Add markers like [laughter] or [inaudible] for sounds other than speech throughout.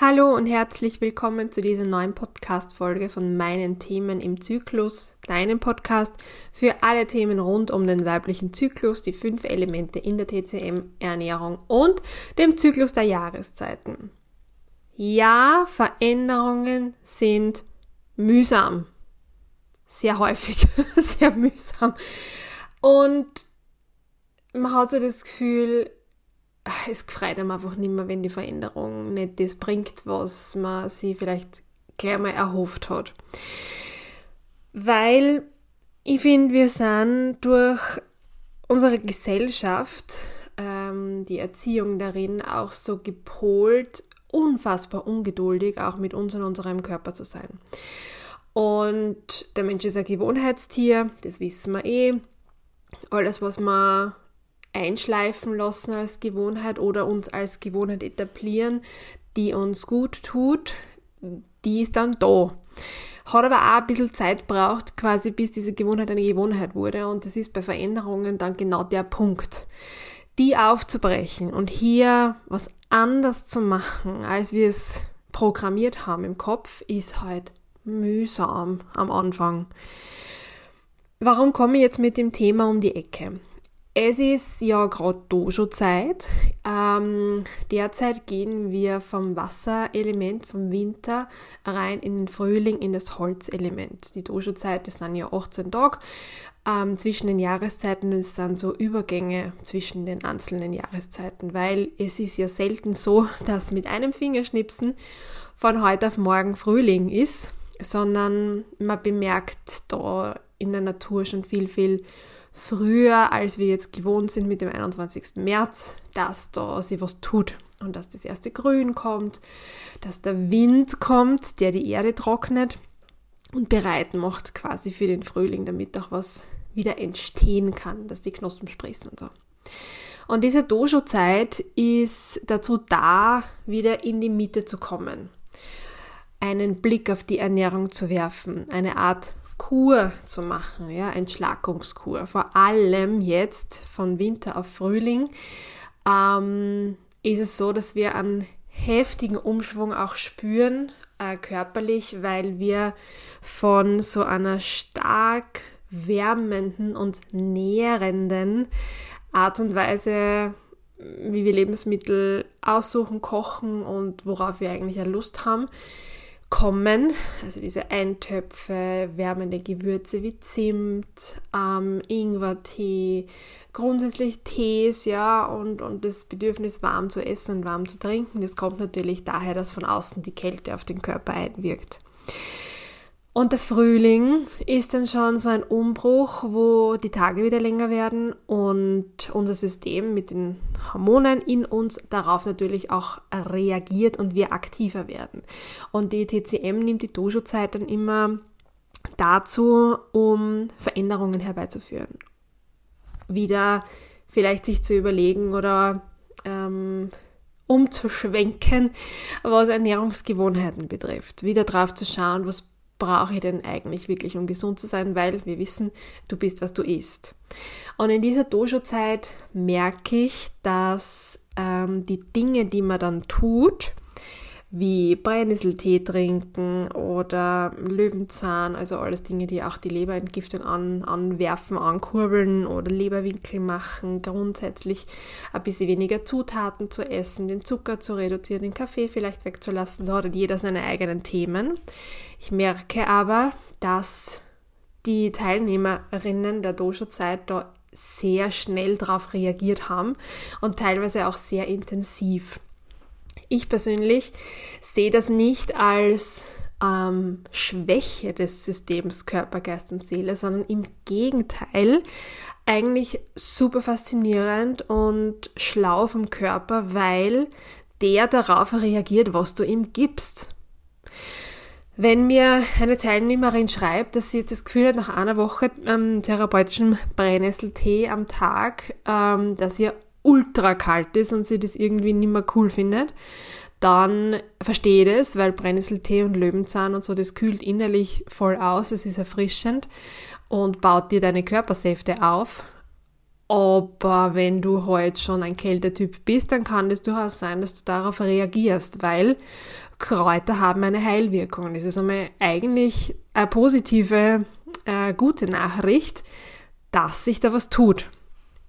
Hallo und herzlich willkommen zu dieser neuen Podcast-Folge von meinen Themen im Zyklus, deinem Podcast für alle Themen rund um den weiblichen Zyklus, die fünf Elemente in der TCM, Ernährung und dem Zyklus der Jahreszeiten. Ja, Veränderungen sind mühsam. Sehr häufig, [laughs] sehr mühsam. Und man hat so das Gefühl, es gefreut einem einfach nicht mehr, wenn die Veränderung nicht das bringt, was man sich vielleicht gleich mal erhofft hat. Weil ich finde, wir sind durch unsere Gesellschaft, ähm, die Erziehung darin auch so gepolt, unfassbar ungeduldig, auch mit uns und unserem Körper zu sein. Und der Mensch ist ein Gewohnheitstier, das wissen wir eh. Alles, was man einschleifen lassen als Gewohnheit oder uns als Gewohnheit etablieren, die uns gut tut, die ist dann da. Hat aber auch ein bisschen Zeit braucht, quasi bis diese Gewohnheit eine Gewohnheit wurde. Und das ist bei Veränderungen dann genau der Punkt. Die aufzubrechen und hier was anders zu machen, als wir es programmiert haben im Kopf, ist halt mühsam am Anfang. Warum komme ich jetzt mit dem Thema um die Ecke? Es ist ja gerade Dojo-Zeit. Ähm, derzeit gehen wir vom Wasserelement, vom Winter rein in den Frühling, in das Holzelement. Die Dojo-Zeit, das sind ja 18 Tage ähm, zwischen den Jahreszeiten. Es sind so Übergänge zwischen den einzelnen Jahreszeiten, weil es ist ja selten so, [laughs] dass mit einem Fingerschnipsen von heute auf morgen Frühling ist, sondern man bemerkt da in der Natur schon viel, viel früher, als wir jetzt gewohnt sind mit dem 21. März, dass da sich was tut und dass das erste Grün kommt, dass der Wind kommt, der die Erde trocknet und bereit macht quasi für den Frühling, damit auch was wieder entstehen kann, dass die Knospen sprießen und so. Und diese Dojo-Zeit ist dazu da, wieder in die Mitte zu kommen, einen Blick auf die Ernährung zu werfen, eine Art Kur zu machen, ja, Entschlackungskur. Vor allem jetzt von Winter auf Frühling ähm, ist es so, dass wir einen heftigen Umschwung auch spüren, äh, körperlich, weil wir von so einer stark wärmenden und nährenden Art und Weise, wie wir Lebensmittel aussuchen, kochen und worauf wir eigentlich Lust haben, kommen. Also diese Eintöpfe, wärmende Gewürze wie Zimt, ähm, Ingwertee, grundsätzlich Tees, ja, und, und das Bedürfnis warm zu essen und warm zu trinken, das kommt natürlich daher, dass von außen die Kälte auf den Körper einwirkt. Und der Frühling ist dann schon so ein Umbruch, wo die Tage wieder länger werden und unser System mit den Hormonen in uns darauf natürlich auch reagiert und wir aktiver werden. Und die TCM nimmt die Dojo-Zeit dann immer dazu, um Veränderungen herbeizuführen. Wieder vielleicht sich zu überlegen oder ähm, umzuschwenken, was Ernährungsgewohnheiten betrifft. Wieder drauf zu schauen, was brauche ich denn eigentlich wirklich, um gesund zu sein, weil wir wissen, du bist, was du isst. Und in dieser Dojo-Zeit merke ich, dass ähm, die Dinge, die man dann tut, wie Brennnesseltee trinken oder Löwenzahn, also alles Dinge, die auch die Leberentgiftung an, anwerfen, ankurbeln oder Leberwinkel machen, grundsätzlich ein bisschen weniger Zutaten zu essen, den Zucker zu reduzieren, den Kaffee vielleicht wegzulassen, da hat jeder seine eigenen Themen. Ich merke aber, dass die Teilnehmerinnen der Dojo-Zeit da sehr schnell darauf reagiert haben und teilweise auch sehr intensiv. Ich persönlich sehe das nicht als ähm, Schwäche des Systems Körper, Geist und Seele, sondern im Gegenteil eigentlich super faszinierend und schlau vom Körper, weil der darauf reagiert, was du ihm gibst. Wenn mir eine Teilnehmerin schreibt, dass sie jetzt das Gefühl hat, nach einer Woche ähm, therapeutischem Brennnesseltee am Tag, ähm, dass ihr ultra kalt ist und sie das irgendwie nicht mehr cool findet, dann verstehe ich das, weil Brennnesseltee und Löwenzahn und so, das kühlt innerlich voll aus, es ist erfrischend und baut dir deine Körpersäfte auf. Aber wenn du heute schon ein Kältetyp bist, dann kann es durchaus sein, dass du darauf reagierst, weil Kräuter haben eine Heilwirkung. Das ist einmal eigentlich eine positive, äh, gute Nachricht, dass sich da was tut.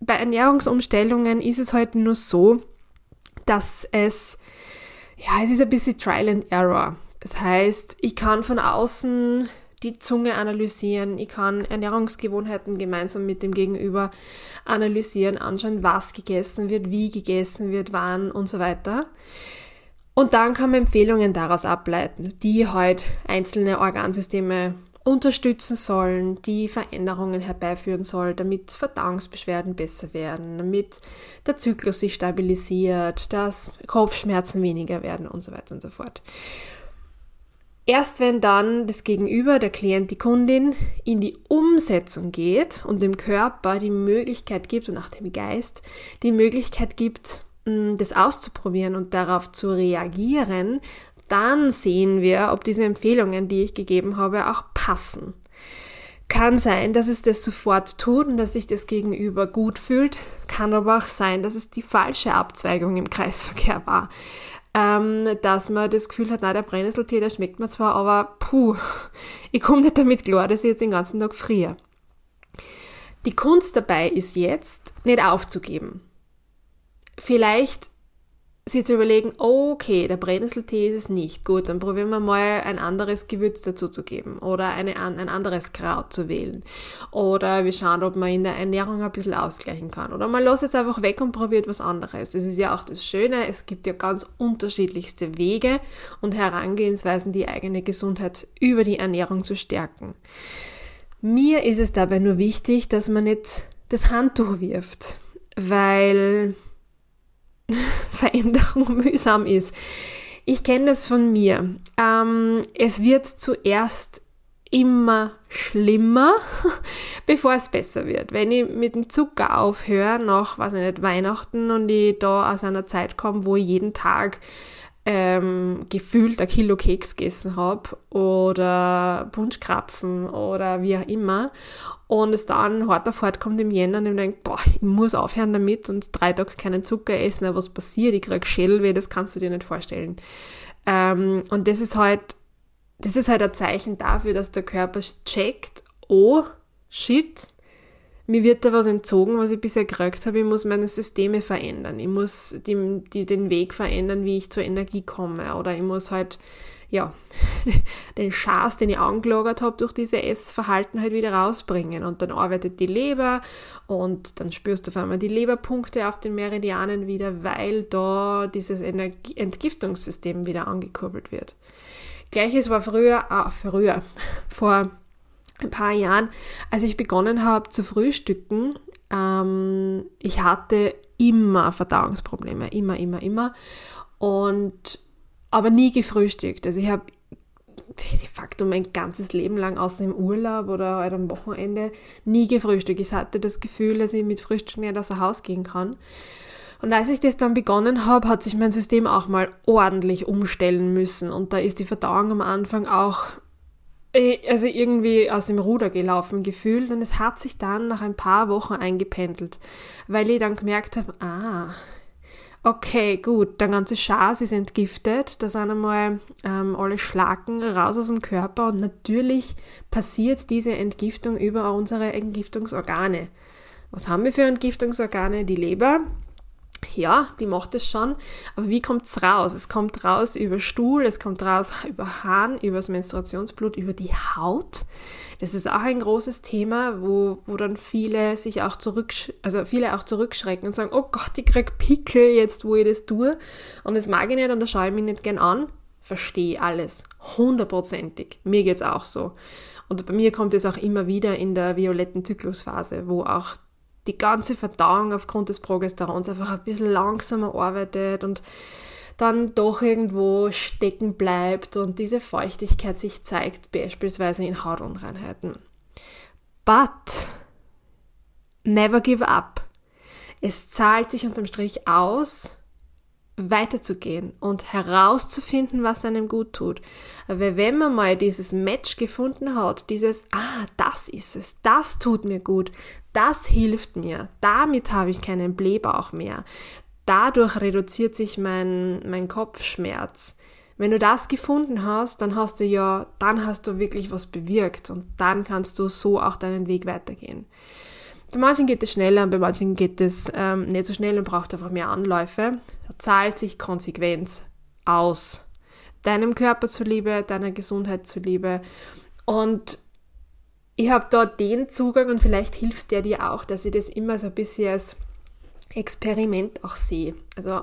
Bei Ernährungsumstellungen ist es heute nur so, dass es, ja, es ist ein bisschen Trial and Error. Das heißt, ich kann von außen die Zunge analysieren, ich kann Ernährungsgewohnheiten gemeinsam mit dem Gegenüber analysieren, anschauen, was gegessen wird, wie gegessen wird, wann und so weiter. Und dann kann man Empfehlungen daraus ableiten, die halt einzelne Organsysteme unterstützen sollen, die Veränderungen herbeiführen soll, damit Verdauungsbeschwerden besser werden, damit der Zyklus sich stabilisiert, dass Kopfschmerzen weniger werden und so weiter und so fort. Erst wenn dann das Gegenüber, der Klient, die Kundin in die Umsetzung geht und dem Körper die Möglichkeit gibt und auch dem Geist die Möglichkeit gibt, mm, das auszuprobieren und darauf zu reagieren, dann sehen wir, ob diese Empfehlungen, die ich gegeben habe, auch passen. Kann sein, dass es das sofort tut und dass sich das Gegenüber gut fühlt, kann aber auch sein, dass es die falsche Abzweigung im Kreisverkehr war ähm, dass man das Gefühl hat, na der Brennnesseltee, der schmeckt mir zwar, aber puh, [laughs] ich komme nicht damit klar, dass ich jetzt den ganzen Tag friere. Die Kunst dabei ist jetzt, nicht aufzugeben. Vielleicht sich zu überlegen, okay, der Brennnesseltee ist es nicht. Gut, dann probieren wir mal ein anderes Gewürz dazu zu geben oder eine, ein anderes Kraut zu wählen. Oder wir schauen, ob man in der Ernährung ein bisschen ausgleichen kann. Oder man lässt es einfach weg und probiert was anderes. Das ist ja auch das Schöne, es gibt ja ganz unterschiedlichste Wege und Herangehensweisen, die eigene Gesundheit über die Ernährung zu stärken. Mir ist es dabei nur wichtig, dass man nicht das Handtuch wirft, weil [laughs] Veränderung mühsam ist. Ich kenne das von mir. Ähm, es wird zuerst immer schlimmer, [laughs] bevor es besser wird. Wenn ich mit dem Zucker aufhöre, nach, weiß ich nicht, Weihnachten und ich da aus einer Zeit komme, wo ich jeden Tag ähm, gefühlt ein Kilo Keks gegessen habe oder Punschkrapfen oder wie auch immer und es dann hart auf hart kommt im Jänner und ich denke, boah, ich muss aufhören damit und drei Tage keinen Zucker essen, was passiert? Ich krieg Schädelweh, das kannst du dir nicht vorstellen. Ähm, und das ist halt, das ist halt ein Zeichen dafür, dass der Körper checkt, oh, shit, mir wird da was entzogen, was ich bisher gekriegt habe. Ich muss meine Systeme verändern. Ich muss die, die, den Weg verändern, wie ich zur Energie komme. Oder ich muss halt, ja, [laughs] den Schaß, den ich angelagert habe, durch diese Essverhalten halt wieder rausbringen. Und dann arbeitet die Leber und dann spürst du auf einmal die Leberpunkte auf den Meridianen wieder, weil da dieses Energie Entgiftungssystem wieder angekurbelt wird. Gleiches war früher, ah, früher, [laughs] vor ein paar Jahren, als ich begonnen habe zu frühstücken, ähm, ich hatte immer Verdauungsprobleme, immer, immer, immer. Und aber nie gefrühstückt. Also ich habe de facto mein ganzes Leben lang außer im Urlaub oder halt am Wochenende nie gefrühstückt. Ich hatte das Gefühl, dass ich mit Frühstück nicht aus dem Haus gehen kann. Und als ich das dann begonnen habe, hat sich mein System auch mal ordentlich umstellen müssen. Und da ist die Verdauung am Anfang auch also irgendwie aus dem Ruder gelaufen gefühlt und es hat sich dann nach ein paar Wochen eingependelt, weil ich dann gemerkt habe, ah, okay, gut, der ganze Schaß ist entgiftet, da sind einmal ähm, alle Schlacken raus aus dem Körper und natürlich passiert diese Entgiftung über unsere Entgiftungsorgane. Was haben wir für Entgiftungsorgane? Die Leber, ja, die macht es schon, aber wie kommt es raus? Es kommt raus über Stuhl, es kommt raus [laughs] über Hahn, über das Menstruationsblut, über die Haut. Das ist auch ein großes Thema, wo, wo dann viele sich auch zurück, also viele auch zurückschrecken und sagen, oh Gott, ich krieg Pickel jetzt, wo ich das tue. Und das mag ich nicht und da schaue ich mich nicht gern an. Verstehe alles. Hundertprozentig. Mir geht's auch so. Und bei mir kommt es auch immer wieder in der violetten Zyklusphase, wo auch die ganze Verdauung aufgrund des Progesterons einfach ein bisschen langsamer arbeitet und dann doch irgendwo stecken bleibt und diese Feuchtigkeit sich zeigt, beispielsweise in Hautunreinheiten. But never give up. Es zahlt sich unterm Strich aus, weiterzugehen und herauszufinden, was einem gut tut. Weil wenn man mal dieses Match gefunden hat, dieses, ah, das ist es, das tut mir gut, das hilft mir, damit habe ich keinen Blähbauch mehr, dadurch reduziert sich mein, mein Kopfschmerz. Wenn du das gefunden hast, dann hast du ja, dann hast du wirklich was bewirkt und dann kannst du so auch deinen Weg weitergehen. Bei manchen geht es schneller, und bei manchen geht es ähm, nicht so schnell und braucht einfach mehr Anläufe. Da zahlt sich Konsequenz aus. Deinem Körper zuliebe, deiner Gesundheit zuliebe. Und ich habe da den Zugang und vielleicht hilft der dir auch, dass ich das immer so ein bisschen als Experiment auch sehe. Also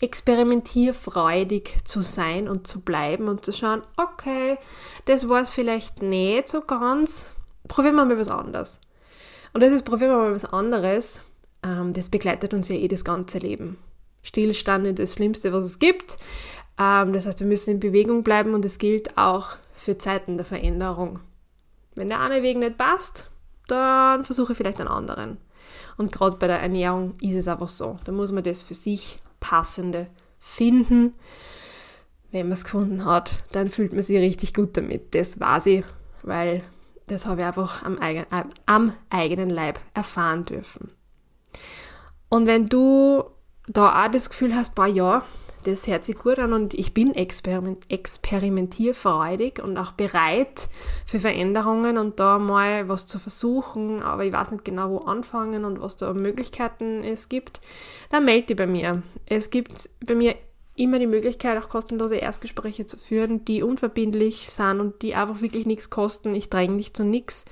experimentierfreudig zu sein und zu bleiben und zu schauen, okay, das war es vielleicht nicht so ganz, probieren wir mal was anderes. Und das ist, probieren wir mal was anderes, ähm, das begleitet uns ja eh das ganze Leben. Stillstand ist das Schlimmste, was es gibt. Ähm, das heißt, wir müssen in Bewegung bleiben und es gilt auch für Zeiten der Veränderung. Wenn der eine Weg nicht passt, dann versuche ich vielleicht einen anderen. Und gerade bei der Ernährung ist es einfach so. Da muss man das für sich passende finden. Wenn man es gefunden hat, dann fühlt man sich richtig gut damit. Das weiß ich, weil das habe ich einfach am, eigen, äh, am eigenen Leib erfahren dürfen. Und wenn du da auch das Gefühl hast, boah, ja, das hört sich gut an und ich bin experiment experimentierfreudig und auch bereit für Veränderungen und da mal was zu versuchen, aber ich weiß nicht genau, wo anfangen und was da Möglichkeiten es gibt, dann melde dich bei mir. Es gibt bei mir immer die Möglichkeit, auch kostenlose Erstgespräche zu führen, die unverbindlich sind und die einfach wirklich nichts kosten. Ich dränge nicht zu nichts,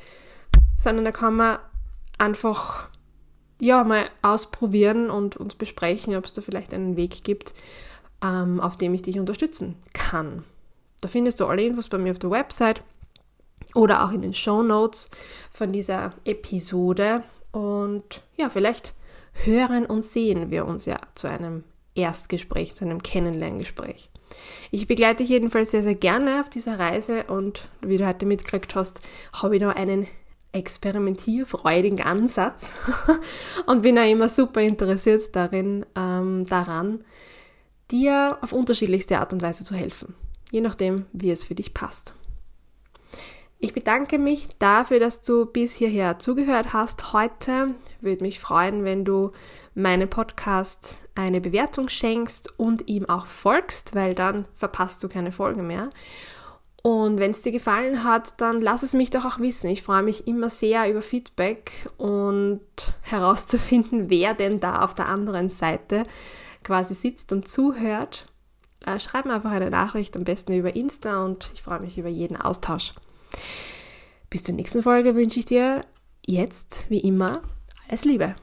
sondern da kann man einfach ja mal ausprobieren und uns besprechen, ob es da vielleicht einen Weg gibt, ähm, auf dem ich dich unterstützen kann. Da findest du alle Infos bei mir auf der Website oder auch in den Show Notes von dieser Episode. Und ja, vielleicht hören und sehen wir uns ja zu einem Erstgespräch, zu einem Kennenlerngespräch. Ich begleite dich jedenfalls sehr, sehr gerne auf dieser Reise und wie du heute mitgekriegt hast, habe ich noch einen experimentierfreudigen Ansatz [laughs] und bin auch immer super interessiert darin, ähm, daran, dir auf unterschiedlichste Art und Weise zu helfen, je nachdem, wie es für dich passt. Ich bedanke mich dafür, dass du bis hierher zugehört hast heute. Würde mich freuen, wenn du meinem Podcast eine Bewertung schenkst und ihm auch folgst, weil dann verpasst du keine Folge mehr. Und wenn es dir gefallen hat, dann lass es mich doch auch wissen. Ich freue mich immer sehr über Feedback und [laughs] herauszufinden, wer denn da auf der anderen Seite quasi sitzt und zuhört, äh, schreib mir einfach eine Nachricht, am besten über Insta und ich freue mich über jeden Austausch. Bis zur nächsten Folge wünsche ich dir jetzt, wie immer, alles Liebe.